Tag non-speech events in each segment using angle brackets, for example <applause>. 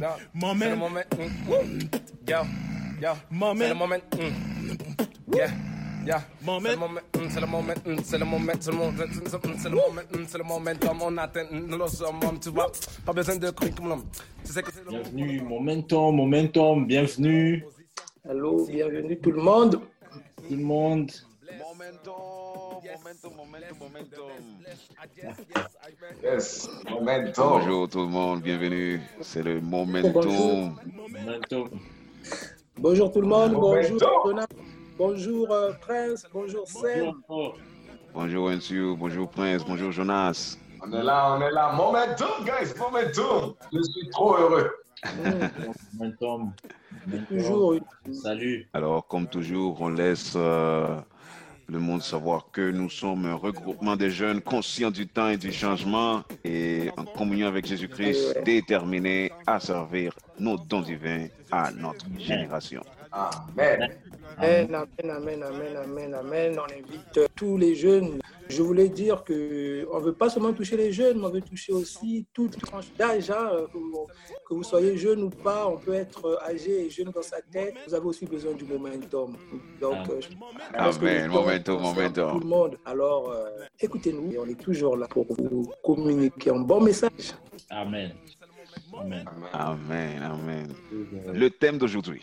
Moment. Moment. Yo, yo. Moment. C'est le moment. mm. Yeah. Yeah. Moment. C'est le moment, mm, c'est le moment, mm, c'est le moment, c'est le moment, mm, c'est le moment, mm, c'est le momentum, on atteint mm, le summum, tu vois. Pas besoin de curriculum. Tu sais que c'est le Bienvenue, momentum, momentum, bienvenue Allô, bienvenue tout le monde. tout le monde. Momentum, momentum, momentum, momentum. Yes, momentum. Bonjour tout le monde, bienvenue. C'est le Momentum. Bonjour. Momentum. Bonjour tout le monde. Bonjour Donat. Bonjour euh, Prince. Bonjour Sam. Bonjour. Bonjour Ensu, bonjour Prince, bonjour Jonas. On est là, on est là. Momentum, guys, momentum. Je suis trop heureux. Momentum. Toujours Salut. Alors, comme toujours, on laisse euh, le monde savoir que nous sommes un regroupement de jeunes conscients du temps et du changement et en communion avec Jésus-Christ, déterminés à servir nos dons divins à notre génération. Amen. Amen, amen, amen, amen, amen, amen. On invite tous les jeunes. Je voulais dire que on veut pas seulement toucher les jeunes, mais on veut toucher aussi toute tranche d'âge. hein, que, vous, soyez jeune ou pas, on peut être âgé et jeune dans sa tête. Vous avez aussi besoin du momentum. Donc, euh, je pense Amen, momentum, momentum. Tout le monde. Alors, euh, écoutez-nous et on est toujours là pour vous communiquer un bon message. Amen. Amen. Amen, amen. Le thème d'aujourd'hui,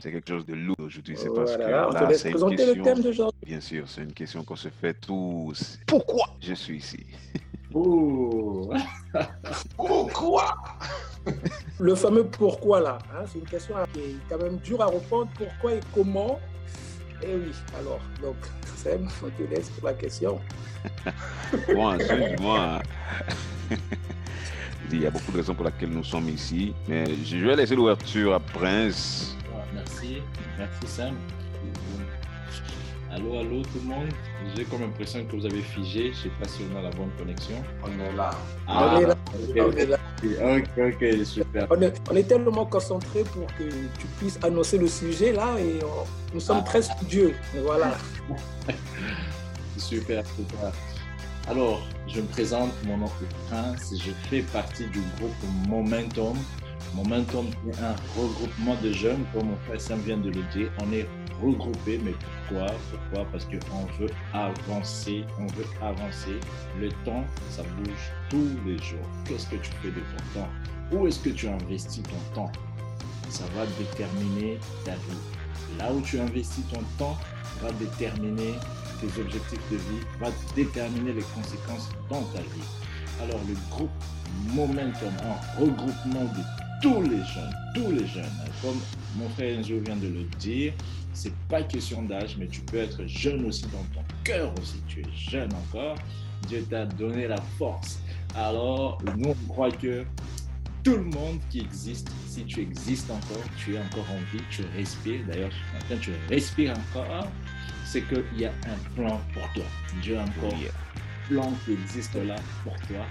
c'est quelque chose de lourd aujourd'hui, c'est parce que Voilà, là, c'est une présenter le thème question, d'aujourd'hui. bien sûr, c'est une question qu'on se fait tous. Pourquoi? Je suis ici. <laughs> Pourquoi? Le fameux pourquoi là, hein, c'est une question qui est quand même dure à répondre. Pourquoi et comment? Eh oui, alors, donc, Sam, on te laisse pour la question. Bon, <laughs> ensuite, moi, <laughs> il y a beaucoup de raisons pour lesquelles nous sommes ici, mais je vais laisser l'ouverture à Prince. Ah, Merci. Merci Sam. Allô, allô tout le monde. J'ai comme impression que vous avez figé. Je sais pas si on a la bonne connexion. On est là. on est là, on ok, est là. ok, ok, super. On est, on est tellement concentré pour que tu puisses annoncer le sujet là et on- nous sommes Ah. très studieux. Voilà. <laughs> Super, super. Alors, je me présente, mon est Prince, je fais partie du groupe Momentum. Momentum est un regroupement de jeunes, comme mon frère Sam vient de le dire. On est regroupés, mais pourquoi? Pourquoi? Parce qu'on veut avancer, on veut avancer. Le temps, ça bouge tous les jours. Qu'est-ce que tu fais de ton temps? Où est-ce que tu investis ton temps? Ça va déterminer ta vie. Là où tu investis ton temps va déterminer tes objectifs de vie, va déterminer les conséquences dans ta vie. Alors le groupe Momentum, un regroupement de tous les jeunes, tous les jeunes, comme mon frère Enzo vient de le dire, c'est pas question d'âge, mais tu peux être jeune aussi dans ton cœur aussi, tu es jeune encore, Dieu t'a donné la force. Alors nous on croit que tout le monde qui existe, si tu existes encore, tu es encore en vie, tu respires, d'ailleurs ce matin tu respires encore, c'est qu'il y a un plan pour toi. Dieu a encore Yeah. un plan qui existe là pour toi,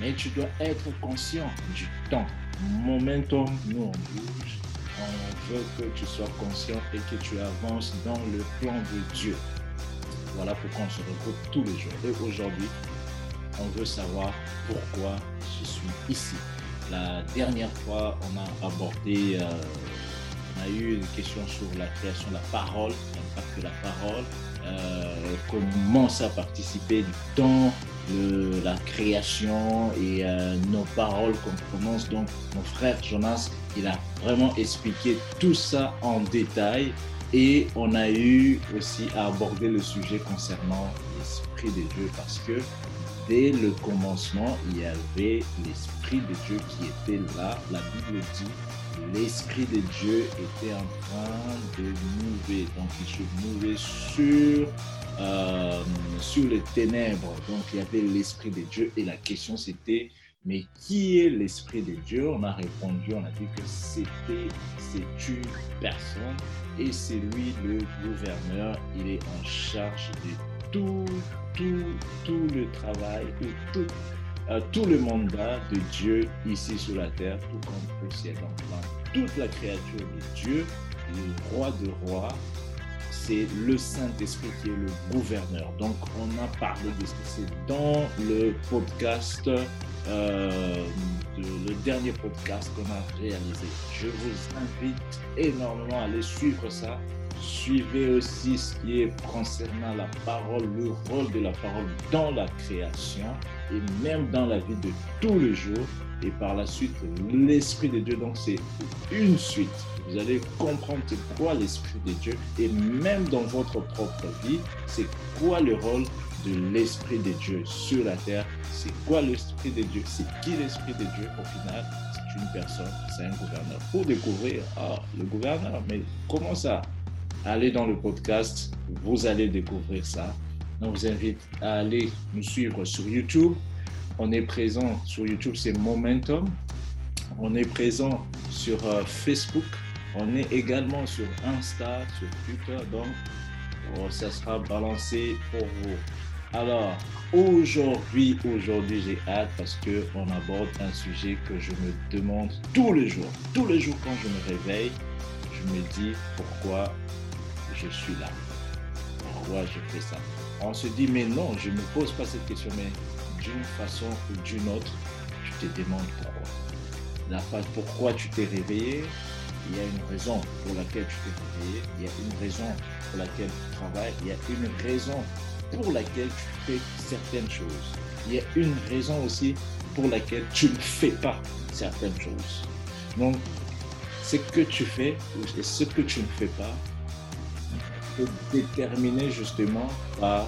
mais tu dois être conscient du temps. Momentum, nous on bouge, on veut que tu sois conscient et que tu avances dans le plan de Dieu. Voilà pourquoi on se regroupe tous les jours. Et aujourd'hui, on veut savoir pourquoi je suis ici. La dernière fois, on a abordé, euh, on a eu une question sur la création de la parole, l'impact de la parole, euh, comment ça a participé du temps, de la création et euh, nos paroles qu'on prononce. Donc, mon frère Jonas, il a vraiment expliqué tout ça en détail. Et on a eu aussi à aborder le sujet concernant l'Esprit de Dieu parce que dès le commencement, il y avait l'Esprit de Dieu qui était là. La Bible dit l'Esprit de Dieu était en train de mouver. Donc, il se mouvait sur, euh, sur les ténèbres. Donc, il y avait l'Esprit de Dieu. Et la question, c'était, mais qui est l'Esprit de Dieu On a répondu, on a dit que c'était, c'est une personne et c'est lui le gouverneur. Il est en charge de tout, tout, tout le travail ou tout, tout le mandat de Dieu ici sur la terre, tout comme dans toute la créature de Dieu, le roi de rois, c'est le Saint-Esprit qui est le gouverneur. Donc, on a parlé de ce c'est dans le podcast, euh, le dernier podcast qu'on a réalisé. Je vous invite énormément à aller suivre ça. Suivez aussi ce qui est concernant la parole, le rôle de la parole dans la création et même dans la vie de tous les jours. Et par la suite, l'Esprit de Dieu. Donc, c'est une suite vous allez comprendre c'est quoi l'Esprit de Dieu et même dans votre propre vie, c'est quoi le rôle de l'Esprit de Dieu sur la terre. C'est quoi l'Esprit de Dieu? C'est qui l'Esprit de Dieu au final? C'est une personne, c'est un gouverneur. Pour découvrir, ah, le gouverneur, mais comment ça? Allez dans le podcast, vous allez découvrir ça. On vous invite à aller nous suivre sur YouTube. On est présent sur YouTube, c'est Momentum. On est présent sur euh, Facebook, on est également sur Insta, sur Twitter, donc oh, ça sera balancé pour vous. Alors, aujourd'hui, aujourd'hui, j'ai hâte parce qu'on aborde un sujet que je me demande tous les jours. Tous les jours quand je me réveille, je me dis pourquoi je suis là. Pourquoi je fais ça? On se dit, mais non, je ne me pose pas cette question, mais d'une façon ou d'une autre, je te demande pourquoi. La pourquoi tu t'es réveillé, il y a une raison pour laquelle tu t'es réveillé, il y a une raison pour laquelle tu travailles, il y a une raison pour laquelle tu fais certaines choses. Il y a une raison aussi pour laquelle tu ne fais pas certaines choses. Donc, ce que tu fais et ce que tu ne fais pas peut déterminer justement par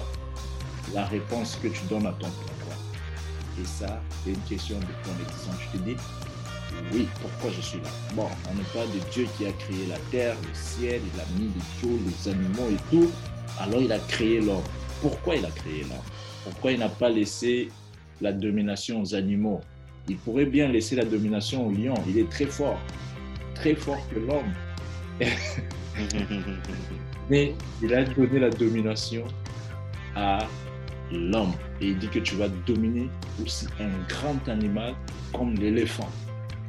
la réponse que tu donnes à ton pourquoi. Et ça, c'est une question de connexion. Je te dis, oui, pourquoi je suis là? Bon, on n'est pas de Dieu qui a créé la terre, le ciel, il a mis les choses, les animaux et tout. Alors il a créé l'homme. Pourquoi il a créé l'homme? Pourquoi il n'a pas laissé la domination aux animaux? Il pourrait bien laisser la domination au lion. Il est très fort, très fort que l'homme. <laughs> Mais il a donné la domination à l'homme. Et il dit que tu vas dominer aussi un grand animal comme l'éléphant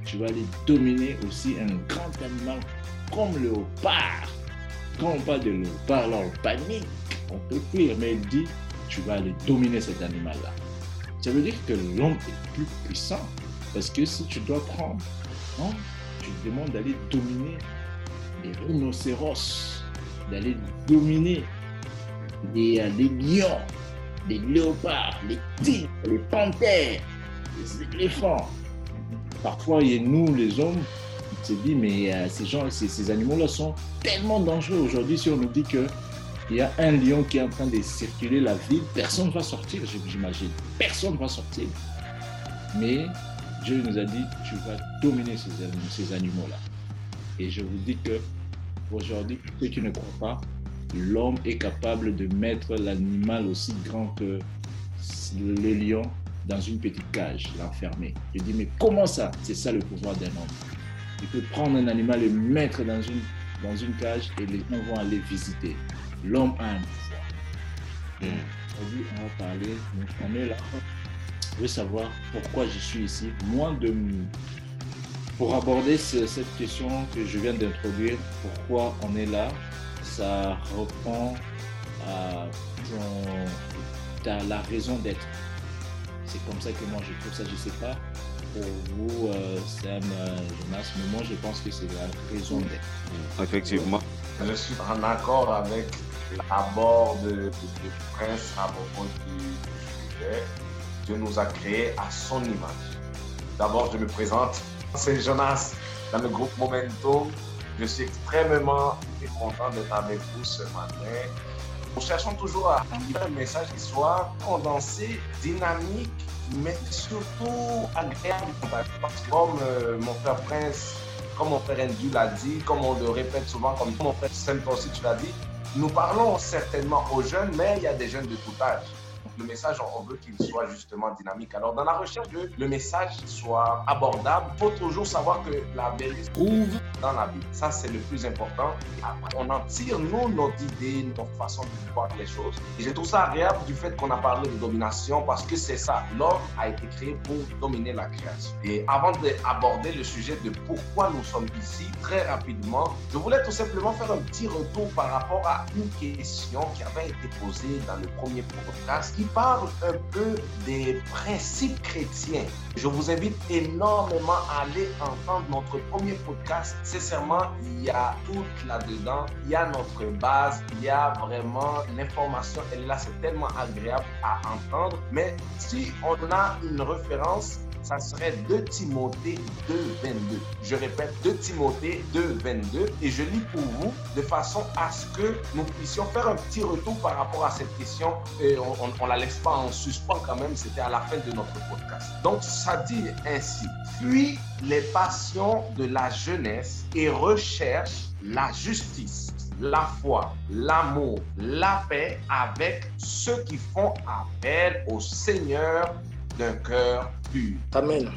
tu vas aller dominer aussi un grand animal comme le léopard. Quand on parle de léopard, là, on panique, on peut fuir, mais il dit, tu vas aller dominer cet animal-là. Ça veut dire que l'homme est plus puissant, parce que si tu dois prendre, non, tu demandes d'aller dominer les rhinocéros, d'aller dominer les, euh, lions, les léopards, les tigres, les panthères, les éléphants. Parfois, il y a nous, les hommes, on se dit, mais euh, ces gens, ces, animaux-là sont tellement dangereux. Aujourd'hui, si on nous dit qu'il y a un lion qui est en train de circuler la ville, personne ne va sortir, j'imagine. Personne ne va sortir. Mais Dieu nous a dit, tu vas dominer ces, ces animaux-là. Et je vous dis que aujourd'hui, ceux qui ne croient pas, l'homme est capable de mettre l'animal aussi grand que le lion dans une petite cage, l'enfermer. Je dis, mais comment ça? C'est ça le pouvoir d'un homme. Il peut prendre un animal et le mettre dans une, dans une cage et les gens vont aller visiter. L'homme a un pouvoir. Hmm. Aujourd'hui, on va parler, on est là. Je veux savoir pourquoi je suis ici. Moi, de, pour aborder cette question que je viens d'introduire, pourquoi on est là, ça reprend à, à la raison d'être c'est comme ça que moi je trouve ça. Je sais pas pour vous, euh, Sam, euh, Jonas, mais moi je pense que c'est la raison d'être. Effectivement. Je suis en accord avec l'abord de, de, Prince à propos du sujet. Dieu nous a créés à son image. D'abord, je me présente. C'est Jonas dans le groupe Momento. Je suis extrêmement content d'être avec vous ce matin nous cherchons toujours à livrer un message qui soit condensé, dynamique, mais surtout agréable. Parce que comme euh, mon frère Prince, comme mon frère Andy l'a dit, comme on le répète souvent, comme mon frère Saint aussi tu l'as dit, nous parlons certainement aux jeunes, mais il y a des jeunes de tout âge. Le message, on veut qu'il soit justement dynamique. Alors, dans la recherche de le message soit abordable, faut toujours savoir que la vérité trouve dans la Bible. Ça, c'est le plus important. Après, on en tire, nous, notre idée, notre façon de voir les choses. Et je trouve ça agréable du fait qu'on a parlé de domination parce que c'est ça. L'homme a été créé pour dominer la création. Et avant d'aborder le sujet de pourquoi nous sommes ici, très rapidement, je voulais tout simplement faire un petit retour par rapport à une question qui avait été posée dans le premier podcast qui parle un peu des principes chrétiens. Je vous invite énormément à aller entendre notre premier podcast. Sincèrement, il y a tout là-dedans. Il y a notre base, il y a vraiment l'information. Et là, c'est tellement agréable à entendre. Mais si on a une référence, ça serait 2 Timothée 2, 22. Je répète, 2 Timothée 2, 22. Et je lis pour vous de façon à ce que nous puissions faire un petit retour par rapport à cette question. Et on ne la laisse pas en suspens quand même. C'était à la fin de notre podcast. Donc, ça dit ainsi. Fuis les passions de la jeunesse et recherche la justice la foi, l'amour, la paix avec ceux qui font appel au Seigneur d'un cœur Amen.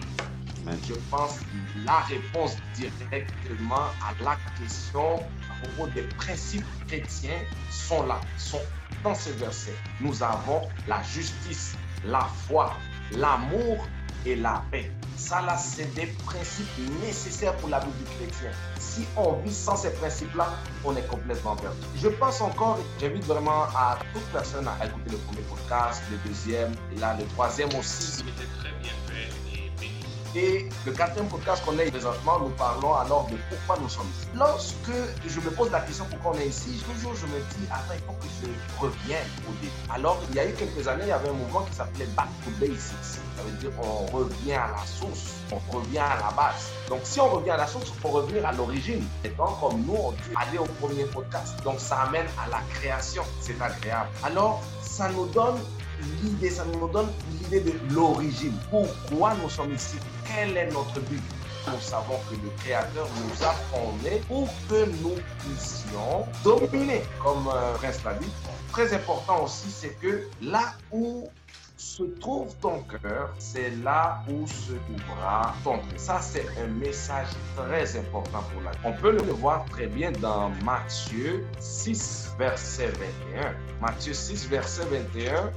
Je pense que la réponse directement à la question à propos des principes chrétiens sont là, sont dans ce verset. Nous avons la justice, la foi, l'amour et la paix. Ça, là, c'est des principes nécessaires pour la vie du chrétien. Si on vit sans ces principes-là, on est complètement perdu. Je pense encore, j'invite vraiment à toute personne à écouter le premier podcast, le deuxième, et là, le troisième aussi. très bien et le quatrième podcast qu'on est présentement, nous parlons alors de pourquoi nous sommes ici. Lorsque je me pose la question pourquoi on est ici, toujours je me dis, attends, il faut que je revienne au début. Alors, il y a eu quelques années, il y avait un mouvement qui s'appelait Back to Basics. Ça veut dire on revient à la source, on revient à la base. Donc, si on revient à la source, il faut revenir à l'origine. Et donc, comme nous, on dit aller au premier podcast. Donc, ça amène à la création. C'est agréable. Alors, ça nous donne l'idée, ça nous donne l'idée de l'origine. Pourquoi nous sommes ici? Quel est notre but nous savons que le Créateur nous a formés pour que nous puissions dominer, comme euh, Prince l'a dit. Très important aussi, c'est que là où se trouve ton cœur, c'est là où se trouvera ton cœur. Ça, c'est un message très important pour la On peut le voir très bien dans Matthieu 6, verset 21. Matthieu 6, verset 21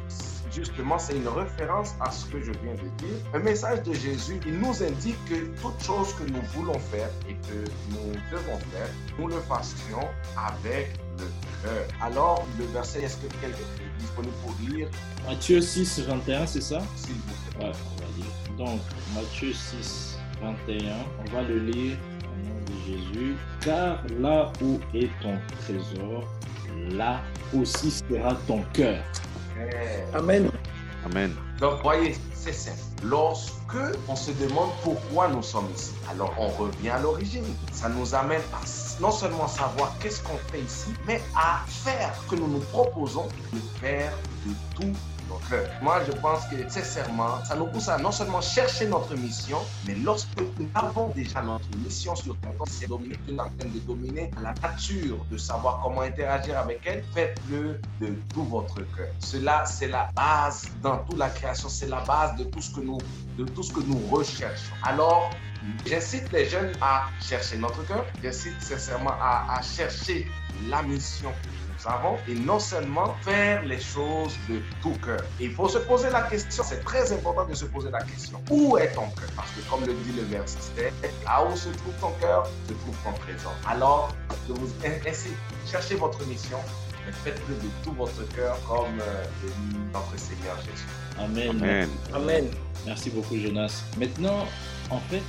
justement, c'est une référence à ce que je viens de dire. Un message de Jésus, il nous indique que toute chose que nous voulons faire et que nous devons faire, nous le fassions avec le cœur. Alors, le verset, est-ce que quelqu'un est disponible pour lire? Matthieu 6, 21, c'est ça? S'il vous plaît. Ouais, on va lire. Donc, Matthieu 6, 21, on va le lire au nom de Jésus. Car là où est ton trésor, là aussi sera ton cœur. Amen. Amen. Donc, voyez, c'est simple. Lorsque on se demande pourquoi nous sommes ici, alors on revient à l'origine. Ça nous amène à non seulement savoir qu'est-ce qu'on fait ici, mais à faire ce que nous nous proposons de faire de tout moi, je pense que sincèrement, ça nous pousse à non seulement chercher notre mission, mais lorsque nous avons déjà notre mission sur terre, c'est dominer, de dominer la nature, de savoir comment interagir avec elle, faites-le de tout votre cœur. Cela, c'est la base dans toute la création, c'est la base de tout ce que nous, de tout ce que nous recherchons. Alors, J'incite les jeunes à chercher notre cœur, j'incite sincèrement à chercher la mission avons et non seulement faire les choses de tout cœur. Il faut se poser la question, c'est très important de se poser la question, où est ton cœur? Parce que comme le dit le verset, là où se trouve ton cœur, se trouve ton trésor. Alors, je vous incite, cherchez votre mission, mais faites-le de tout votre cœur comme euh, notre Seigneur Jésus. Amen. Amen. Amen. Merci beaucoup, Jonas. Maintenant, en fait,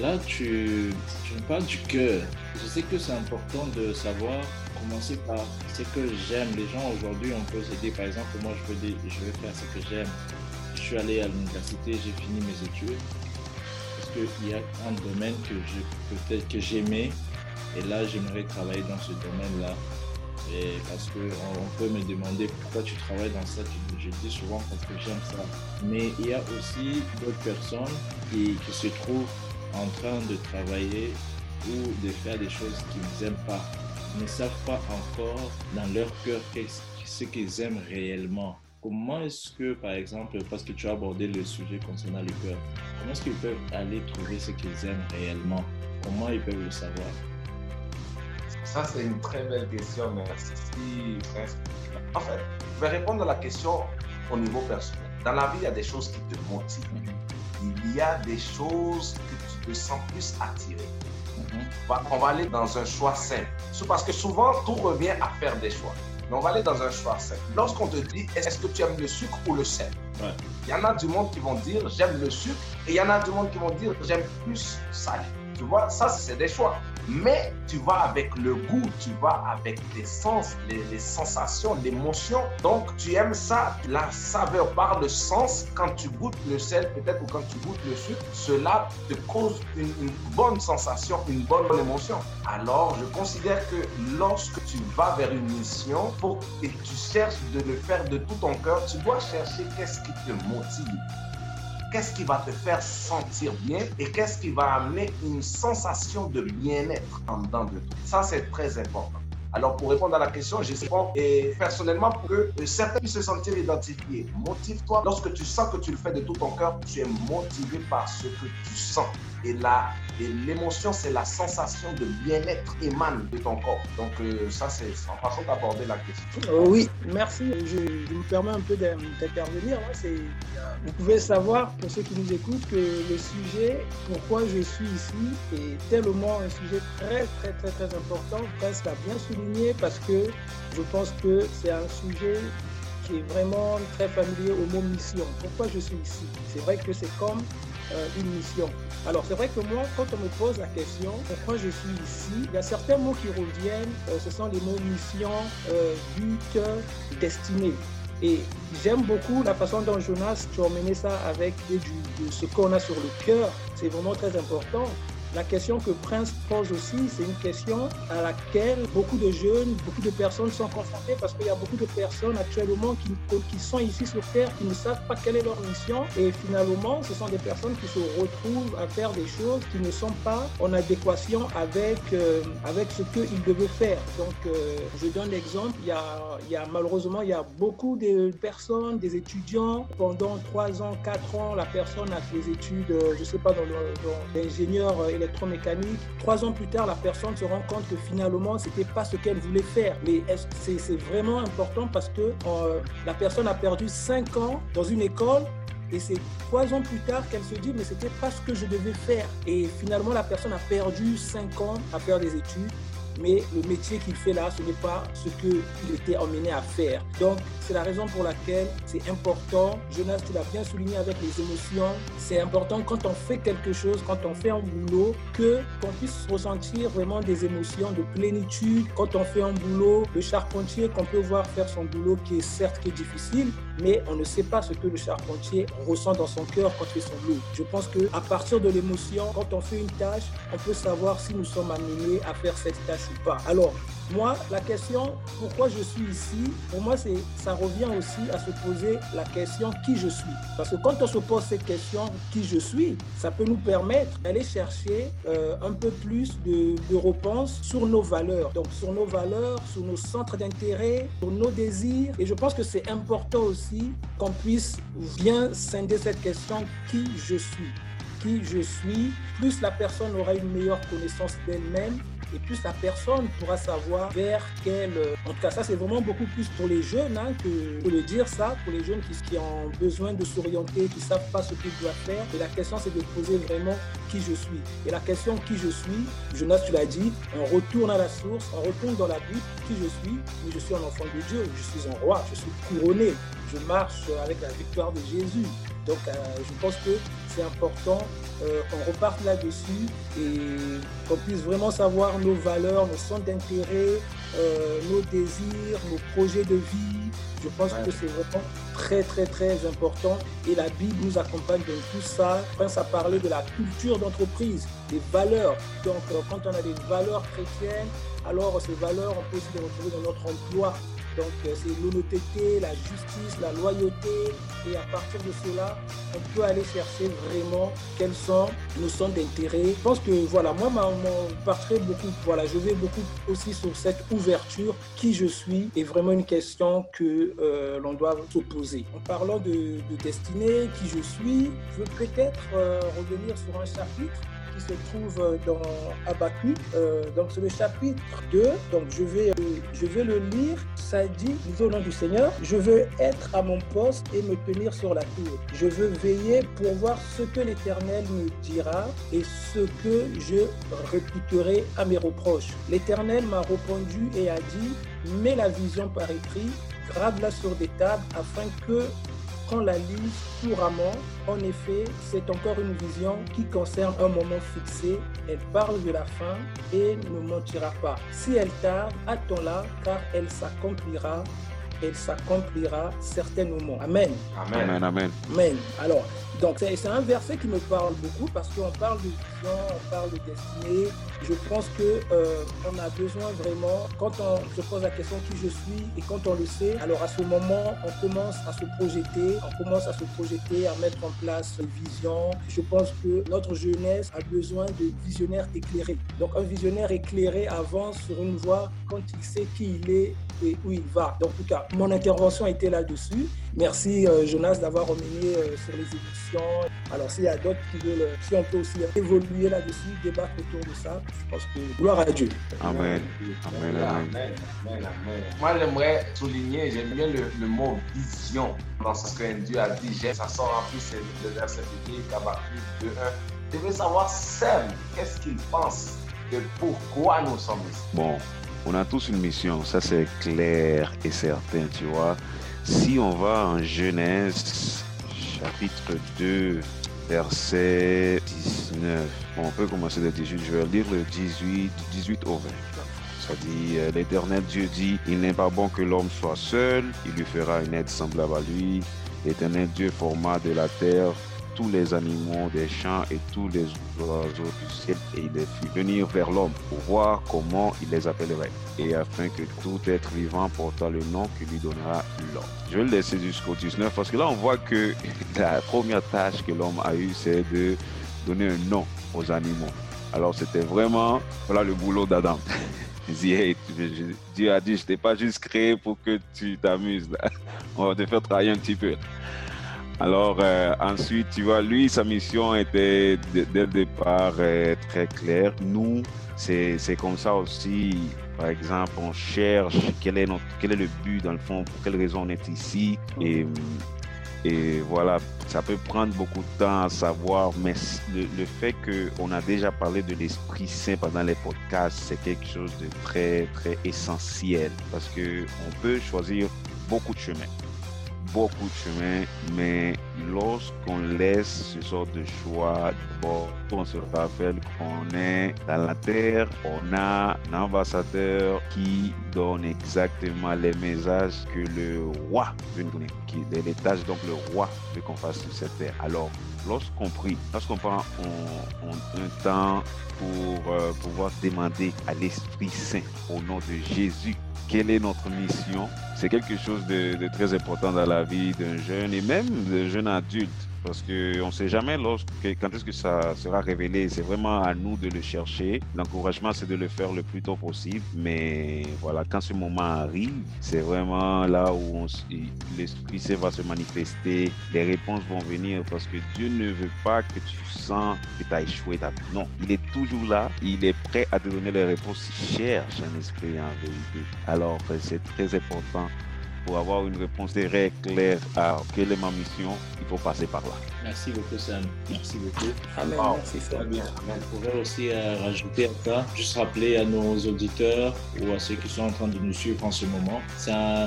là, tu, tu me parles du cœur. Je sais que c'est important de savoir commencer par ce que j'aime. Les gens aujourd'hui, on peut se dire, par exemple, moi, je veux, je faire ce que j'aime. Je suis allé à l'université, j'ai fini mes études. Parce qu'il y a un domaine que peut-être que j'aimais. Et là, j'aimerais travailler dans ce domaine-là. Parce qu'on peut me demander pourquoi tu travailles dans ça, je, dis souvent parce que j'aime ça. Mais il y a aussi d'autres personnes qui, se trouvent en train de travailler ou de faire des choses qu'ils n'aiment pas ne savent pas encore dans leur cœur ce qu'ils aiment réellement. comment est-ce que, par exemple, parce que tu as abordé le sujet concernant le cœur, comment est-ce qu'ils peuvent aller trouver ce qu'ils aiment réellement? Comment ils peuvent le savoir? Ça, c'est une très belle question. Merci. En fait, je vais répondre à la question au niveau personnel. Dans la vie, il y a des choses qui te motivent. Il y a des choses que tu te sens plus attiré. Mhm. On va aller dans un choix simple. Parce que souvent, tout revient à faire des choix. Mais on va aller dans un choix simple. Lorsqu'on te dit, est-ce que tu aimes le sucre ou le sel? Il y en a du monde qui vont dire, j'aime le sucre. Et il y en a du monde qui vont dire, j'aime plus salé. Tu vois, ça, c'est des choix. Mais tu vas avec le goût, tu vas avec les sens, les, sensations, l'émotion. Donc, tu aimes ça, la saveur par le sens. Quand tu goûtes le sel, peut-être, ou quand tu goûtes le sucre, cela te cause une, bonne sensation, une bonne émotion. Alors, je considère que lorsque tu vas vers une mission pour, et tu cherches de le faire de tout ton cœur, tu dois chercher qu'est-ce qui te motive qu'est-ce qui va te faire sentir bien et qu'est-ce qui va amener une sensation de bien-être en dedans de toi? Ça, c'est très important. Alors, pour répondre à la question, je réponds et personnellement pour que certains puissent se sentir identifiés. Motive-toi. Lorsque tu sens que tu le fais de tout ton cœur, tu es motivé par ce que tu sens. Et là, et l'émotion, c'est la sensation de bien-être émane de ton corps. Donc, euh, ça, c'est en façon d'aborder la question. Euh, oui, merci. Je, me permets un peu d'intervenir. Vous pouvez savoir, pour ceux qui nous écoutent, que le sujet, pourquoi je suis ici, est tellement un sujet très, très, très, très important. Presque à bien souligner parce que je pense que c'est un sujet vraiment très familier au mot mission. Pourquoi je suis ici? C'est vrai que c'est comme euh, une mission. Alors c'est vrai que moi, quand on me pose la question pourquoi je suis ici, il y a certains mots qui reviennent. Euh, ce sont les mots mission, euh, but, destinée. Et j'aime beaucoup la façon dont Jonas, tu as ça avec de ce qu'on a sur le cœur. C'est vraiment très important. La question que Prince pose aussi, c'est une question à laquelle beaucoup de jeunes, beaucoup de personnes sont confrontées parce qu'il y a beaucoup de personnes actuellement qui, qui sont ici sur Terre, qui ne savent pas quelle est leur mission. Et finalement, ce sont des personnes qui se retrouvent à faire des choses qui ne sont pas en adéquation avec, euh, avec ce qu'ils devaient faire. Donc, euh, je donne l'exemple, il, il y a malheureusement, il y a beaucoup de personnes, des étudiants, pendant 3 ans, 4 ans, la personne a fait des études, euh, je ne sais pas, dans l'ingénieur électromécanique. Trois ans plus tard, la personne se rend compte que finalement, c'était pas ce qu'elle voulait faire. Mais c'est vraiment important parce que euh, la personne a perdu cinq ans dans une école et c'est trois ans plus tard qu'elle se dit, mais c'était pas ce que je devais faire. Et finalement, la personne a perdu cinq ans à faire des études mais le métier qu'il fait là, ce n'est pas ce qu'il était emmené à faire. Donc, c'est la raison pour laquelle c'est important. Jonas, tu l'as bien souligné avec les émotions. C'est important quand on fait quelque chose, quand on fait un boulot, que qu'on puisse ressentir vraiment des émotions de plénitude. Quand on fait un boulot, le charpentier qu'on peut voir faire son boulot qui est certes qui est difficile, mais on ne sait pas ce que le charpentier ressent dans son cœur quand il fait son boulot. Je pense que à partir de l'émotion, quand on fait une tâche, on peut savoir si nous sommes amenés à faire cette tâche pas. Alors, moi, la question, pourquoi je suis ici, pour moi, c'est, ça revient aussi à se poser la question qui je suis. Parce que quand on se pose cette question, qui je suis, ça peut nous permettre d'aller chercher euh, un peu plus de, de réponses sur nos valeurs. Donc, sur nos valeurs, sur nos centres d'intérêt, sur nos désirs. Et je pense que c'est important aussi qu'on puisse bien scinder cette question qui je suis qui je suis, plus la personne aura une meilleure connaissance d'elle-même et plus la personne pourra savoir vers quel... En tout cas, ça, c'est vraiment beaucoup plus pour les jeunes hein, que, de dire ça, pour les jeunes qui, ont besoin de s'orienter, qui ne savent pas ce qu'ils doivent faire. Et la question, c'est de poser vraiment qui je suis. Et la question qui je suis, Jonas, tu l'as dit, on retourne à la source, on retourne dans la Bible, qui je suis? je suis un enfant de Dieu, je suis un roi, je suis couronné, je marche avec la victoire de Jésus. Donc, euh, je pense que c'est important euh, qu'on reparte là-dessus et qu'on puisse vraiment savoir nos valeurs, nos centres d'intérêt, euh, nos désirs, nos projets de vie. Je pense que c'est vraiment très, très, très important. Et la Bible nous accompagne dans tout ça. Prince a parlé de la culture d'entreprise, des valeurs. Donc, quand on a des valeurs chrétiennes, alors ces valeurs, on peut aussi les retrouver dans notre emploi Donc euh, c'est l'honnêteté, la justice, la loyauté. Et à partir de cela, on peut aller chercher vraiment quels sont nos centres d'intérêt. Je pense que voilà, moi, beaucoup, voilà, je vais beaucoup aussi sur cette ouverture, qui je suis, est vraiment une question que euh, l'on doit se poser. En parlant de, de destinée, qui je suis, je veux peut-être euh, revenir sur un chapitre se trouve euh, dans Abacu. Euh, donc c'est le chapitre 2. Donc je vais, je vais le lire. Ça dit, au nom du Seigneur, je veux être à mon poste et me tenir sur la tour. Je veux veiller pour voir ce que l'Éternel me dira et ce que je répliquerai à mes reproches. L'Éternel m'a répondu et a dit, mets la vision par écrit, grave-la sur des tables afin que quand la lise couramment. En effet, c'est encore une vision qui concerne un moment fixé. Elle parle de la fin et ne mentira pas. Si elle tarde, attends-la, car elle s'accomplira. Elle s'accomplira certainement. Amen. Amen. Amen. Amen. Alors, donc c'est un verset qui me parle beaucoup parce qu'on parle de vision, on parle de destinée. Je pense que euh, on a besoin vraiment, quand on se pose la question qui je suis et quand on le sait, alors à ce moment, on commence à se projeter, on commence à se projeter, à mettre en place une vision. Je pense que notre jeunesse a besoin de visionnaires éclairés. Donc un visionnaire éclairé avance sur une voie quand il sait qui il est et où il va. Donc, en tout cas, mon intervention était là-dessus. Merci euh, Jonas d'avoir emmené euh, sur les émissions. Alors s'il y a d'autres qui veulent, euh, si on peut aussi évoluer là-dessus, débattre autour de ça, je pense que gloire à Dieu. Amen. Amen. Amen. Amen. Moi, j'aimerais souligner, j'aime bien le, mot vision dans ce que Dieu a dit. Ça sort en plus c'est le verset biblique, Habakkuk 2.1. Je veux savoir, Sam, qu'est-ce qu'il pense de pourquoi nous sommes ici? Bon, on a tous une mission, ça c'est clair et certain, tu vois. Si on va en Genèse, chapitre 2, verset 19, on peut commencer le 18, je vais lire le 18, 18 au 20. Ça dit, l'Éternel Dieu dit, il n'est pas bon que l'homme soit seul, il lui fera une aide semblable à lui. L'Éternel Dieu forma de la terre tous les animaux des champs et tous les oiseaux du ciel, et il les fit venir vers l'homme pour voir comment il les appellerait, et afin que tout être vivant portât le nom qu'il lui donnera l'homme. Je vais le laisser jusqu'au 19 parce que là on voit que <laughs> la première tâche que l'homme a eue, c'est de donner un nom aux animaux. Alors c'était vraiment voilà le boulot d'Adam. <laughs> Dieu a dit, je t'ai pas juste créé pour que tu t'amuses. <laughs> On va te faire travailler un petit peu. Alors euh, ensuite, tu vois, lui, sa mission était dès le départ euh, très claire. Nous, c'est comme ça aussi. Par exemple, on cherche quel est, notre, quel est le but dans le fond, pour quelle raison on est ici. Et, et voilà, ça peut prendre beaucoup de temps à savoir, mais le, le fait qu'on a déjà parlé de l'Esprit Saint pendant les podcasts, c'est quelque chose de très, très essentiel parce qu'on peut choisir beaucoup de chemins beaucoup de chemin, mais lorsqu'on laisse ce genre de choix, on se rappelle qu'on est dans la terre, on a un ambassadeur qui donne exactement les messages que le roi veut nous donner, qui les tâches donc le roi veut qu'on fasse sur cette terre. Alors, lorsqu'on prie, lorsqu'on prend un temps pour euh, pouvoir demander à l'Esprit Saint au nom de Jésus quelle est notre mission? C'est quelque chose de, très important dans la vie d'un jeune et même d'un jeune adulte parce qu'on ne sait jamais lorsque, quand est-ce que ça sera révélé. C'est vraiment à nous de le chercher. L'encouragement, c'est de le faire le plus tôt possible. Mais voilà, quand ce moment arrive, c'est vraiment là où l'Esprit Saint va se manifester. Les réponses vont venir parce que Dieu ne veut pas que tu sens que tu as échoué. Non, il est toujours là. Il est prêt à te donner les réponses. Il cherche un esprit en vérité. Alors, c'est très important pour avoir une réponse très claire à quelle est ma mission, il faut passer par là. Merci beaucoup, Sam. Merci beaucoup. Amen. Merci, Sam. Je pourrais aussi euh, rajouter à ça, juste rappeler à nos auditeurs ou à ceux qui sont en train de nous suivre en ce moment,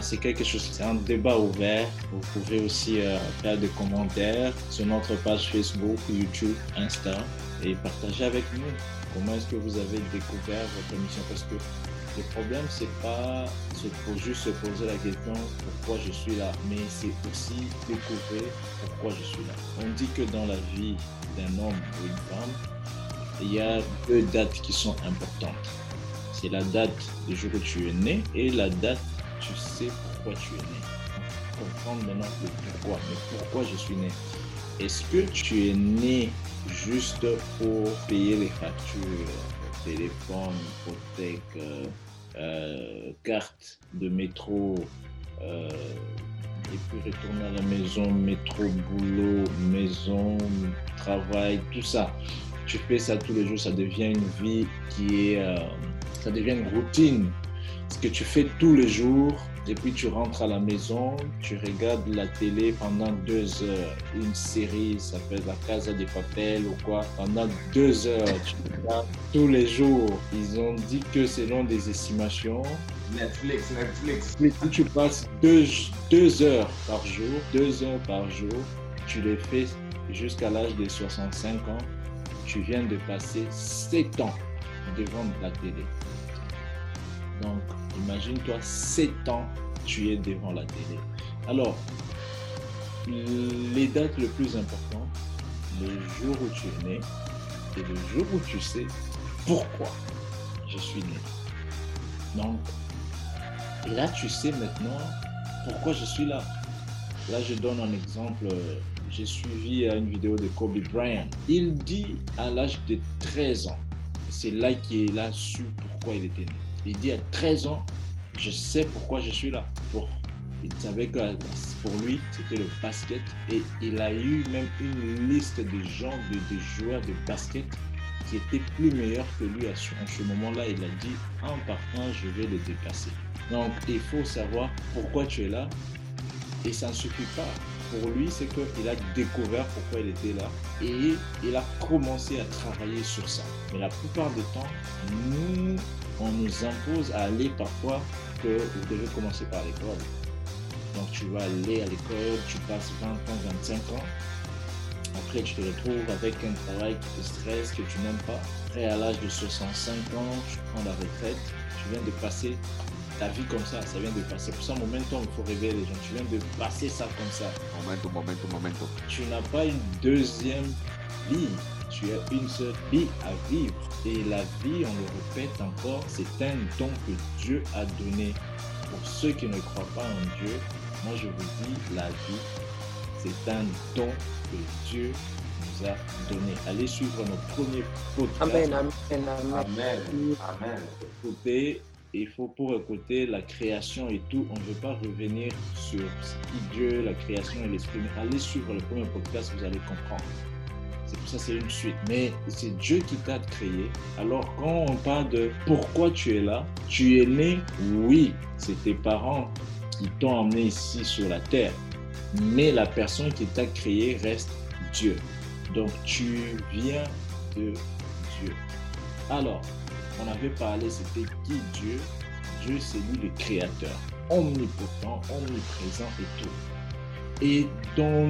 c'est quelque chose, c'est un débat ouvert. Vous pouvez aussi euh, faire des commentaires sur notre page Facebook, YouTube, Insta et partager avec nous comment est-ce que vous avez découvert votre mission? Parce que le problème, c'est pas faut juste se poser la question pourquoi je suis là, mais c'est aussi découvrir pourquoi je suis là. On dit que dans la vie d'un homme ou une femme, il y a deux dates qui sont importantes. C'est la date du jour où tu es né et la date tu sais pourquoi tu es né. Comprendre maintenant le pourquoi. Mais pourquoi je suis né? Est-ce que tu es né juste pour payer les factures, téléphone, hypothèque, euh, euh, carte de métro, euh, et puis retourner à la maison, métro, boulot, maison, travail, tout ça. Tu fais ça tous les jours, ça devient une vie qui est, ça devient une routine. Ce que tu fais tous les jours, et puis tu rentres à la maison, tu regardes la télé pendant deux heures. Une série s'appelle La Casa des Papel ou quoi. Pendant deux heures, tu regardes tous les jours. Ils ont dit que selon des estimations, Netflix, Netflix. si tu passes deux, deux heures par jour, deux heures par jour, tu les fais jusqu'à l'âge de 65 ans, tu viens de passer 7 ans devant la télé. Donc, imagine-toi 7 ans, tu es devant la télé. Alors, les dates les plus importantes, le jour où tu es né et le jour où tu sais pourquoi je suis né. Donc, là, tu sais maintenant pourquoi je suis là. Là, je donne un exemple. J'ai suivi une vidéo de Kobe Bryant. Il dit à l'âge de 13 ans, c'est là qu'il a su pourquoi il était né. Il dit à 13 ans, je sais pourquoi je suis là. Il savait que pour lui, c'était le basket. Et il a eu même une liste de gens, de, joueurs de basket qui étaient plus meilleurs que lui à ce, en ce moment-là. Il a dit, en partant, je vais le dépasser. Donc, il faut savoir pourquoi tu es là. Et ça ne suffit pas. Pour lui, c'est qu'il a découvert pourquoi il était là et il a commencé à travailler sur ça. Mais la plupart du temps, nous, on nous impose à aller parfois que vous devez commencer par l'école. Donc tu vas aller à l'école, tu passes 20 ans, 25 ans. Après, tu te retrouves avec un travail qui te stresse, que tu n'aimes pas. Après, à l'âge de 65 ans, tu prends la retraite. Tu viens de passer ta vie comme ça. Ça vient de passer. Pour ça, momentum, il faut réveiller les gens. Tu viens de passer ça comme ça. Momentum, momentum, momentum. Tu n'as pas une deuxième vie. Tu as une seule vie à vivre. Et la vie, on le répète encore, c'est un don que Dieu a donné. Pour ceux qui ne croient pas en Dieu, moi je vous dis, la vie, c'est un don que Dieu nous a donné. Allez suivre nos premiers podcasts. Amen, amen, amen. Amen. Amen. Écoutez, il faut pour écouter la création et tout, on ne veut pas revenir sur ce qui Dieu, la création et l'esprit. Mais allez suivre le premier podcast, vous allez comprendre. Ça c'est une suite. Mais c'est Dieu qui t'a créé. Alors quand on parle de pourquoi tu es là, tu es né, oui, c'est tes parents qui t'ont emmené ici sur la terre. Mais la personne qui t'a créé reste Dieu. Donc tu viens de Dieu. Alors, on avait parlé, c'était qui Dieu? Dieu, c'est lui le créateur, omnipotent, omniprésent et tout. Et dans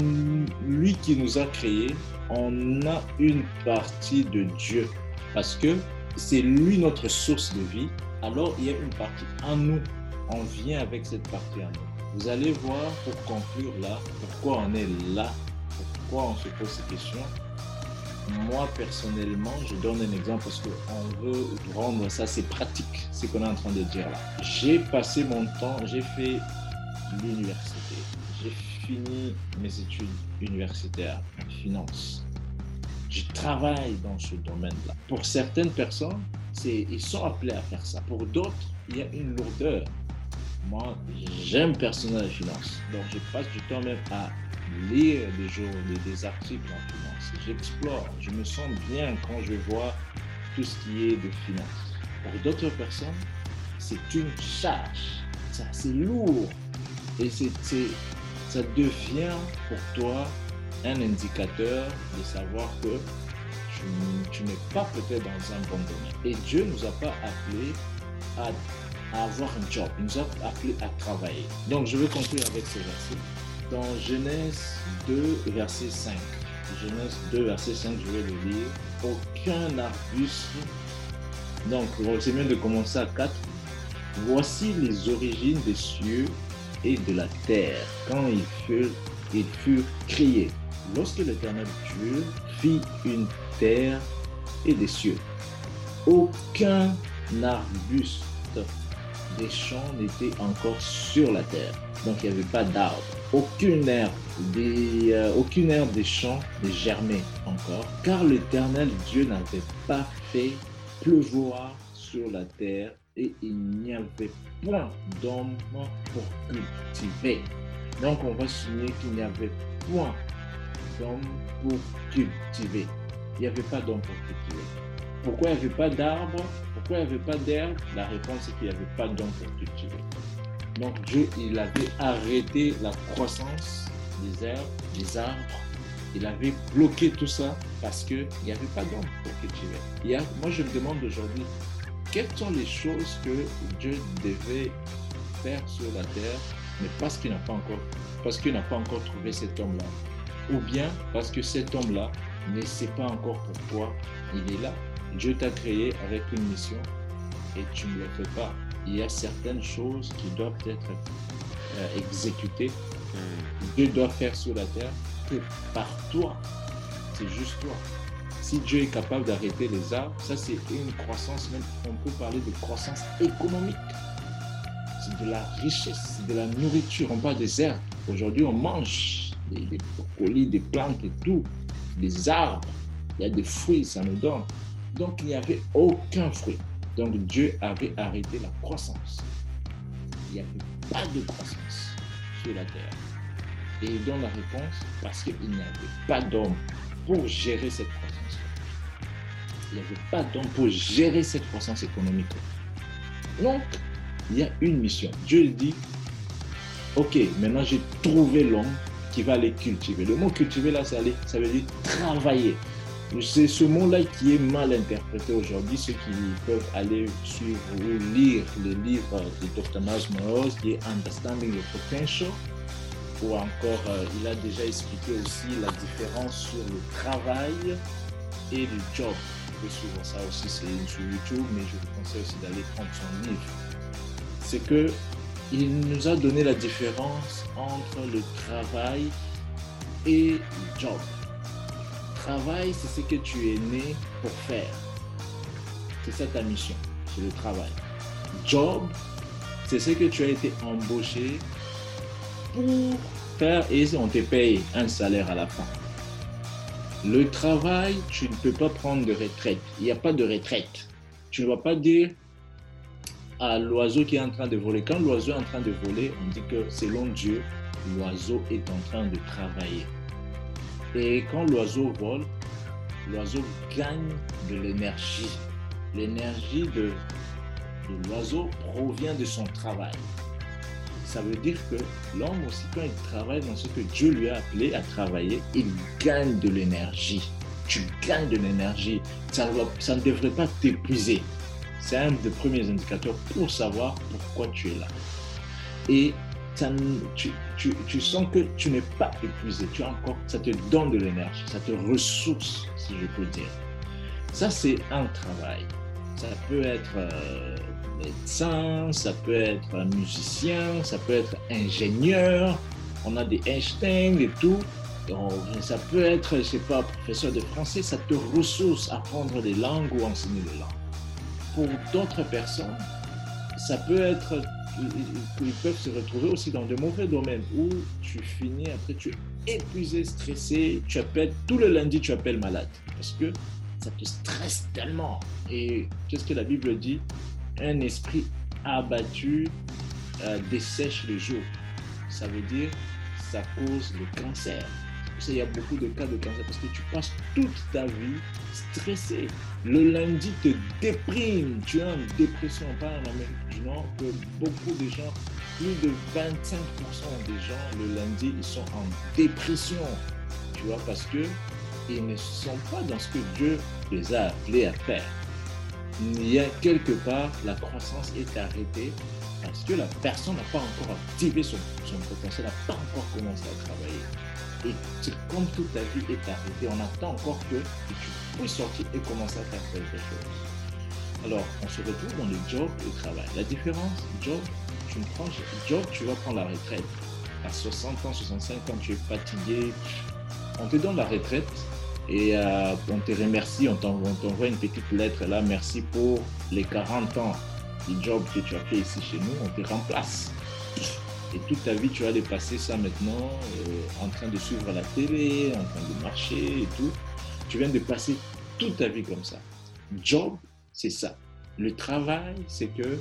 lui qui nous a créés, on a une partie de Dieu. Parce que c'est lui notre source de vie. Alors il y a une partie en nous. On vient avec cette partie en nous. Vous allez voir pour conclure là, pourquoi on est là, pourquoi on se pose ces questions. Moi personnellement, je donne un exemple parce qu'on veut rendre ça, c'est pratique, ce qu'on est en train de dire là. J'ai passé mon temps, j'ai fait l'université, j'ai fini mes études universitaires en finance. Je travaille dans ce domaine-là. Pour certaines personnes, ils sont appelés à faire ça. Pour d'autres, il y a une lourdeur. Moi, j'aime personnellement la finance. Donc, je passe du temps même à lire des jours, des, articles en finance. J'explore. Je me sens bien quand je vois tout ce qui est de finance. Pour d'autres personnes, c'est une charge. Ça, c'est lourd. Et c'est, ça devient pour toi un indicateur de savoir que tu, n'es pas peut-être dans un bon domaine. Et Dieu nous a pas appelés à, avoir un job, il nous a appelés à travailler. Donc je vais conclure avec ce verset. Dans Genèse 2, verset 5. Genèse 2, verset 5, je vais le lire. Aucun arbuste. Donc, c'est mieux de commencer à 4. Voici les origines des cieux et de la terre quand ils furent, ils furent. Lorsque l'Éternel Dieu fit une terre et des cieux, aucun arbuste des champs n'étaient encore sur la terre. Donc il n'y avait pas d'arbres. Aucune herbe, des, euh, aucune herbe des champs ne germait encore, car l'Éternel Dieu n'avait pas fait pleuvoir sur la terre et il n'y avait point d'homme pour cultiver. Donc on va souligner qu'il n'y avait point d'homme pour cultiver. Il n'y avait pas d'homme pour cultiver. Pourquoi il n'y avait pas d'arbres Pourquoi il n'y avait pas d'herbe? La réponse est qu'il n'y avait pas d'homme pour cultiver. Donc Dieu, il avait arrêté la croissance des herbes, des arbres. Il avait bloqué tout ça parce qu'il n'y avait pas d'homme pour cultiver. Moi, je me demande aujourd'hui, quelles sont les choses que Dieu devait faire sur la terre, mais parce qu'il n'a pas encore, parce qu'il n'a pas encore trouvé cet homme-là, ou bien parce que cet homme-là ne sait pas encore pourquoi il est là. Dieu t'a créé avec une mission et tu ne le fais pas. Il y a certaines choses qui doivent être euh, exécutées. Dieu doit faire sur la terre que par toi. C'est juste toi. Si Dieu est capable d'arrêter les arbres, ça c'est une croissance, même on peut parler de croissance économique. C'est de la richesse, c'est de la nourriture. On parle des herbes. Aujourd'hui, on mange des, des des plantes et tout, des arbres. Il y a des fruits, ça nous donne. Donc il n'y avait aucun fruit. Donc Dieu avait arrêté la croissance. Il n'y avait pas de croissance sur la terre. Et il donne la réponse parce qu'il n'y avait pas d'homme pour gérer cette croissance. Il n'y avait pas d'homme pour gérer cette croissance économique. Donc, il y a une mission. Dieu dit, ok, maintenant j'ai trouvé l'homme qui va aller cultiver. Le mot cultiver, là, ça, ça veut dire travailler. C'est ce mot-là qui est mal interprété aujourd'hui. Ceux qui peuvent aller suivre ou lire le livre de Dr. Miles Morales qui est Understanding the Potential, ou encore euh, il a déjà expliqué aussi la différence sur le travail et le job. Pouvez suivre ça aussi sur YouTube, mais je vous conseille aussi d'aller prendre son livre. C'est que il nous a donné la différence entre le travail et le job. Travail, c'est ce que tu es né pour faire. C'est ça ta mission, c'est le travail. Job, c'est ce que tu as été embauché pour faire et on te paye un salaire à la fin. Le travail, tu ne peux pas prendre de retraite. Il n'y a pas de retraite. Tu ne vas pas dire à l'oiseau qui est en train de voler. Quand l'oiseau est en train de voler, on dit que selon Dieu, l'oiseau est en train de travailler. Et quand l'oiseau vole, l'oiseau gagne de l'énergie. L'énergie de, l'oiseau provient de son travail. Ça veut dire que l'homme aussi, quand il travaille dans ce que Dieu lui a appelé à travailler, il gagne de l'énergie. Tu gagnes de l'énergie. Ça, ne devrait pas t'épuiser. C'est un des premiers indicateurs pour savoir pourquoi tu es là. Et tu, sens que tu n'es pas épuisé, tu as encore, ça te donne de l'énergie, ça te ressource, si je peux dire. Ça, c'est un travail. Ça peut être euh, médecin, ça peut être un musicien, ça peut être ingénieur. On a des Einstein et tout. Donc, ça peut être, je sais pas, professeur de français, ça te ressource apprendre des langues ou enseigner des langues. Pour d'autres personnes, ça peut être ils peuvent se retrouver aussi dans de mauvais domaines où tu finis, après tu es épuisé, stressé, tu appelles, tout le lundi tu appelles malade parce que ça te stresse tellement. Et qu'est-ce que la Bible dit? Un esprit abattu euh, dessèche le jour. Ça veut dire ça cause le cancer. Il y a beaucoup de cas de cancer parce que tu passes toute ta vie stressé. Le lundi te déprime. Tu es en dépression. Pas en Amérique du Nord que beaucoup de gens, plus de 25% des gens, le lundi, ils sont en dépression. Tu vois, parce que ils ne sont pas dans ce que Dieu les a appelés à faire. Il y a quelque part, la croissance est arrêtée parce que la personne n'a pas encore activé son, potentiel, n'a pas encore commencé à travailler. Et c'est comme toute la vie est arrêtée, on attend encore que, tu puisses sortir et commencer à faire quelque chose. Alors, on se retrouve dans le job et le travail. La différence, job, tu prends, job, tu vas prendre la retraite. À 60 ans, 65 ans, tu es fatigué, on te donne la retraite et euh, on te remercie, on t'envoie une petite lettre là, merci pour les 40 ans les jobs que tu as fait ici chez nous, on te remplace. Et toute ta vie, tu vas dépasser ça maintenant euh, en train de suivre la télé, en train de marcher et tout. Tu viens de passer toute ta vie comme ça. Job, c'est ça. Le travail, c'est que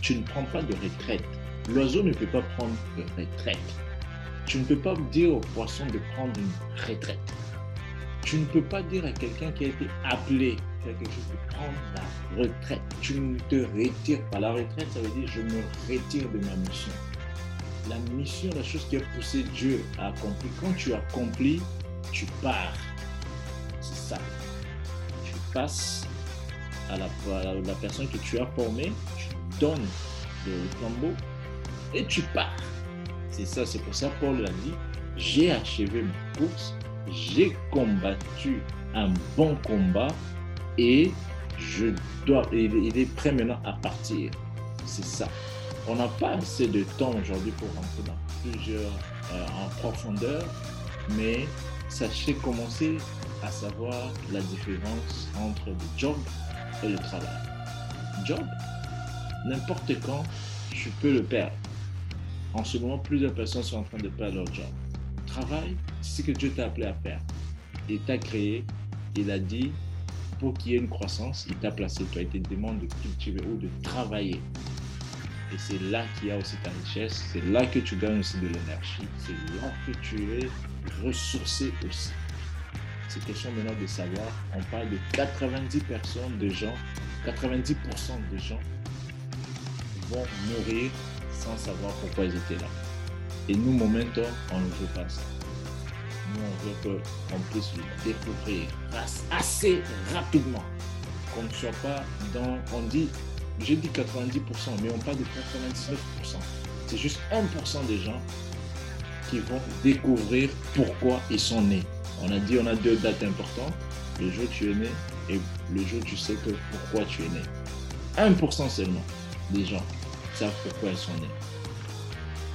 tu ne prends pas de retraite. L'oiseau ne peut pas prendre de retraite. Tu ne peux pas dire au poisson de prendre une retraite. Tu ne peux pas dire à quelqu'un qui a été appelé quelque chose de prendre la retraite. Tu ne te retires pas. La retraite, ça veut dire je me retire de ma mission. La mission, la chose qui a poussé Dieu à accomplir, quand tu accomplis, tu pars. C'est ça. Tu passes à la, la personne que tu as formée, tu donnes le flambeau et tu pars. C'est ça, c'est pour ça Paul a dit, j'ai achevé ma course, j'ai combattu un bon combat et je dois, il est prêt maintenant à partir. C'est ça. On n'a pas assez de temps aujourd'hui pour rentrer dans plusieurs euh, en profondeur, mais sachez commencer à savoir la différence entre le job et le travail. Job, n'importe quand, tu peux le perdre. En ce moment, plusieurs personnes sont en train de perdre leur job. Travail, c'est ce que Dieu t'a appelé à faire. Il t'a créé, il a dit, pour qu'il y ait une croissance, il t'a placé, tu as été demande de cultiver ou de travailler. Et c'est là qu'il y a aussi ta richesse, c'est là que tu gagnes aussi de l'énergie, c'est là que tu es ressourcé aussi. C'est question maintenant de savoir, on parle de 90 personnes de gens, 90% de gens vont mourir sans savoir pourquoi ils étaient là. Et nous, Momentum, on ne veut pas ça. Nous, on veut qu'on puisse le découvrir assez rapidement. Qu'on ne soit pas dans. On dit, j'ai dit 90%, mais on parle de 99%. C'est juste 1% des gens qui vont découvrir pourquoi ils sont nés. On a dit, on a deux dates importantes. Le jour où tu es né et le jour où tu sais que pourquoi tu es né. 1% seulement des gens savent pourquoi ils sont nés.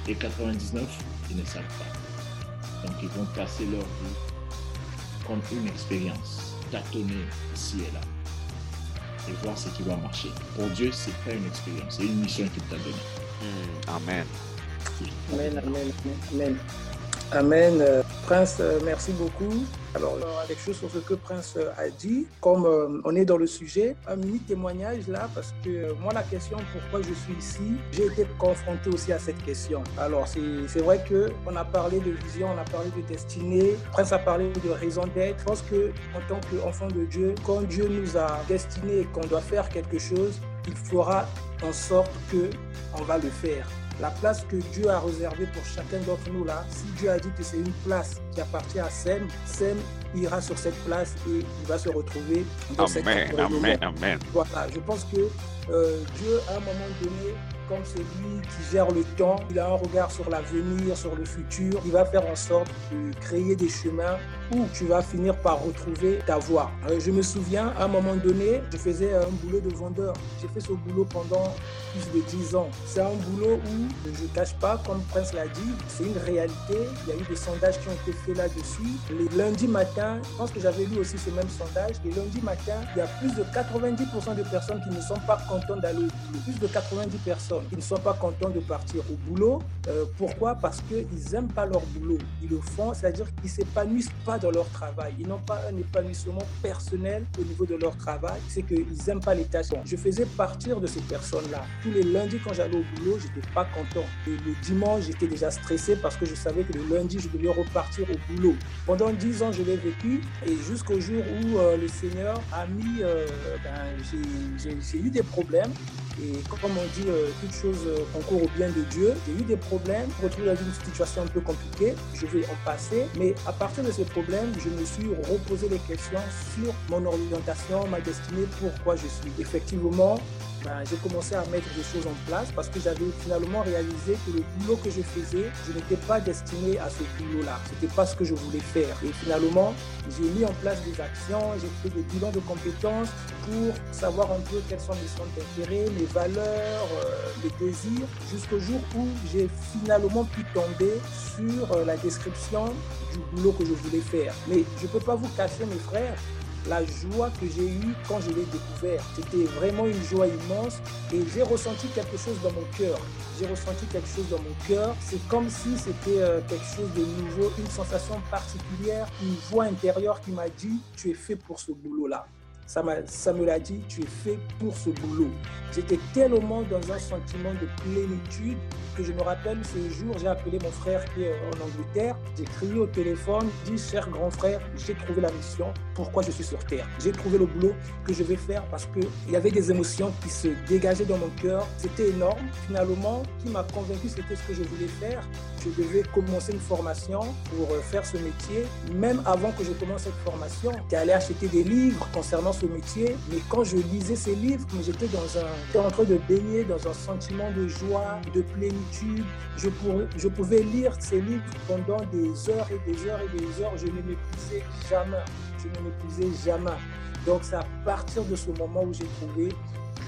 Et 99, ils ne savent pas. Donc ils vont passer leur vie comme une expérience, tâtonner ici et là, et voir ce qui va marcher. Pour Dieu, c'est pas une expérience, c'est une mission qu'il t'a donnée. Amen. Amen, amen, amen. Amen. Euh, Prince, euh, merci beaucoup. Alors, avec chose sur ce que Prince euh, a dit, comme on est dans le sujet, un mini témoignage là, parce que moi, la question pourquoi je suis ici, j'ai été confronté aussi à cette question. Alors, c'est vrai qu'on a parlé de vision, on a parlé de destinée, Prince a parlé de raison d'être. Je pense qu'en tant qu'enfant de Dieu, quand Dieu nous a destinés et qu'on doit faire quelque chose, il fera en sorte que on va le faire la place que Dieu a réservée pour chacun d'entre nous là, si Dieu a dit que c'est une place qui appartient à Sem, Sem ira sur cette place et il va se retrouver dans cette place. Amen, amen. Voilà, je pense que euh, Dieu, à un moment donné, comme c'est lui qui gère le temps, il a un regard sur l'avenir, sur le futur, il va faire en sorte de créer des chemins où tu vas finir par retrouver ta voie. Euh, je me souviens, à un moment donné, je faisais un boulot de vendeur. J'ai fait ce boulot pendant plus de 10 ans. C'est un boulot où, je ne cache pas, comme Prince l'a dit, c'est une réalité. Il y a eu des sondages qui ont été faits là-dessus. Les lundis matin, je pense que j'avais lu aussi ce même sondage, les lundis matin, il y a plus de 90% de personnes qui ne sont pas contentes d'aller au boulot. Plus de 90 personnes qui ne sont pas contents de partir au boulot. Euh, pourquoi? Parce qu'ils n'aiment pas leur boulot. Ils le font, c'est-à-dire qu'ils ne s'épanouissent pas dans leur travail. Ils n'ont pas un épanouissement personnel au niveau de leur travail. C'est qu'ils n'aiment pas les tâches. Je faisais partir de ces personnes-là. Tous les lundis, quand j'allais au boulot, je n'étais pas content. Et le dimanche, j'étais déjà stressé parce que je savais que le lundi, je devais repartir au boulot. Pendant dix ans, je l'ai vécu et jusqu'au jour où euh, le Seigneur a mis, euh, ben, j'ai eu des problèmes. Et comme on dit, euh, toute chose concourt au bien de Dieu. J'ai eu des problèmes, retrouve dans une situation un peu compliquée. Je vais en passer. Mais à partir de ces problèmes, je me suis reposé les questions sur mon orientation, ma destinée, pourquoi je suis. Effectivement, ben, j'ai commencé à mettre des choses en place parce que j'avais finalement réalisé que le boulot que je faisais, je n'étais pas destiné à ce boulot-là. Ce n'était pas ce que je voulais faire. Et finalement, j'ai mis en place des actions, j'ai fait des bilans de compétences pour savoir un peu quels sont mes centres d'intérêt, mes valeurs, euh, mes désirs, jusqu'au jour où j'ai finalement pu tomber sur euh, la description du boulot que je voulais faire. Mais je ne peux pas vous cacher, mes frères, la joie que j'ai eue quand je l'ai découvert. C'était vraiment une joie immense et j'ai ressenti quelque chose dans mon cœur. J'ai ressenti quelque chose dans mon cœur. C'est comme si c'était euh, quelque chose de nouveau, une sensation particulière, une voix intérieure qui m'a dit, tu es fait pour ce boulot-là ça, ça me l'a dit, tu es fait pour ce boulot. J'étais tellement dans un sentiment de plénitude que je me rappelle ce jour, j'ai appelé mon frère qui est en Angleterre. J'ai crié au téléphone, dit cher grand frère, j'ai trouvé la mission, pourquoi je suis sur terre? J'ai trouvé le boulot que je vais faire parce qu'il y avait des émotions qui se dégageaient dans mon cœur. C'était énorme. Finalement, qui m'a convaincu, c'était ce que je voulais faire. Je devais commencer une formation pour euh, faire ce métier. Même avant que je commence cette formation, j'étais allé acheter des livres concernant métier. Mais quand je lisais ces livres, j'étais dans un, en train de baigner dans un sentiment de joie, de plénitude. Je, je pouvais lire ces livres pendant des heures et des heures et des heures. Je ne m'épuisais jamais. Je ne m'épuisais jamais. Donc c'est à partir de ce moment où j'ai trouvé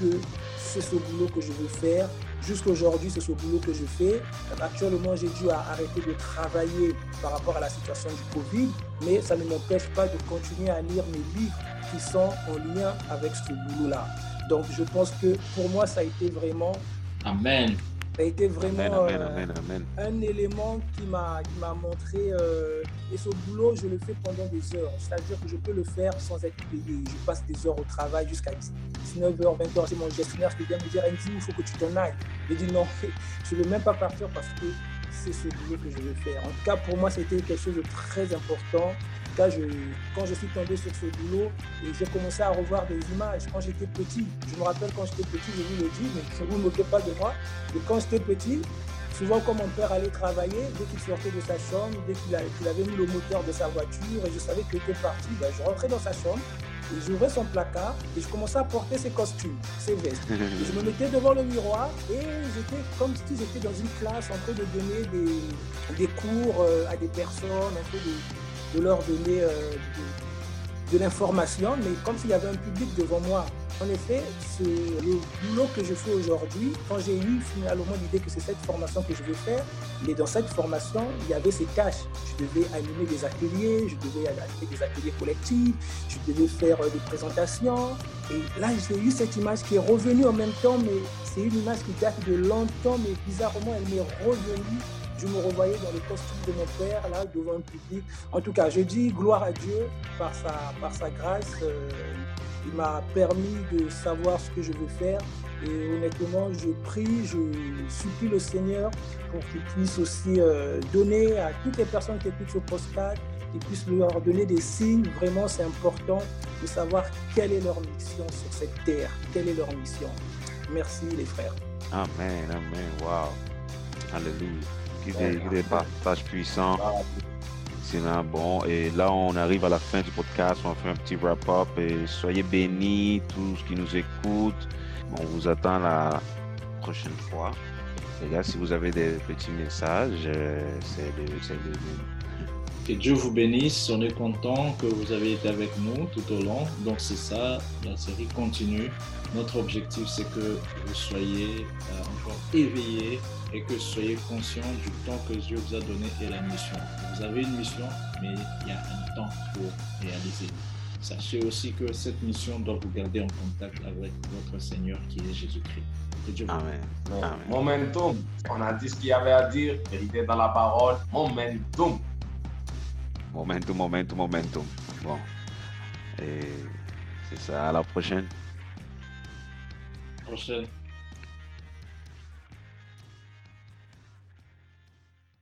que c'est ce boulot que je veux faire. Jusqu'aujourd'hui, c'est ce boulot que je fais. Actuellement, j'ai dû arrêter de travailler par rapport à la situation du Covid, mais ça ne m'empêche pas de continuer à lire mes livres qui sont en lien avec ce boulot-là. Donc, je pense que pour moi, ça a été vraiment... Amen. Ça a été vraiment euh, un élément qui m'a montré, euh, et ce boulot, je le fais pendant des heures. C'est-à-dire que je peux le faire sans être payé. Je passe des heures au travail jusqu'à 19h, 20h. C'est mon gestionnaire qui vient me dire, Andy, il faut que tu t'en ailles. Je dis non, <laughs> je ne veux même pas partir parce que c'est ce boulot que je veux faire. En tout cas, pour moi, c'était quelque chose de très important quand je suis tombé sur ce boulot, j'ai commencé à revoir des images quand j'étais petit. Je me rappelle quand j'étais petit, je vous le dis, mais vous ne moquez pas de moi. Et quand j'étais petit, souvent quand mon père allait travailler, dès qu'il sortait de sa chambre, dès qu'il avait mis le moteur de sa voiture et je savais qu'il était parti, ben, je rentrais dans sa chambre et j'ouvrais son placard et je commençais à porter ses costumes, ses vestes. je me mettais devant le miroir et j'étais comme si j'étais dans une classe en train de donner des, des cours euh, à des personnes, un peu de, de leur donner euh, de, l'information, mais comme s'il y avait un public devant moi. En effet, le boulot que je fais aujourd'hui. Quand j'ai eu finalement l'idée que c'est cette formation que je vais faire, mais dans cette formation, il y avait ces tâches. Je devais animer des ateliers, je devais animer des ateliers collectifs, je devais faire euh, des présentations. Et là, j'ai eu cette image qui est revenue en même temps, mais c'est une image qui date de longtemps, mais bizarrement, elle m'est revenue je me revoyais dans le costume de mon père, là, devant un public. En tout cas, je dis gloire à Dieu par sa, grâce. Euh, il m'a permis de savoir ce que je veux faire. Et honnêtement, je prie, je supplie le Seigneur pour qu'il puisse aussi euh, donner à toutes les personnes qui écoutent ce postcard, qu'il puisse leur donner des signes. Vraiment, c'est important de savoir quelle est leur mission sur cette terre, quelle est leur mission. Merci les frères. Amen, amen, wow. Alléluia qui des, des partages puissants. Là, bon. Et là, on arrive à la fin du podcast. On fait un petit wrap-up. Et soyez bénis, tous qui nous écoutent. On vous attend la prochaine fois. Les gars, si vous avez des petits messages, euh, c'est le, le, que Dieu vous bénisse. On est content que vous avez été avec nous tout au long. Donc c'est ça, la série continue. Notre objectif, c'est que vous soyez euh, encore éveillés et que vous soyez conscients du temps que Dieu vous a donné et la mission. Vous avez une mission, mais il y a un temps pour réaliser. Sachez aussi que cette mission doit vous garder en contact avec votre Seigneur qui est Jésus-Christ. Amen. Amen. Momentum. On a dit ce qu'il y avait à dire. Vérité dans la parole. Momentum. Momentum, momentum, momentum. Bon. Et c'est ça. À la prochaine. Prochaine.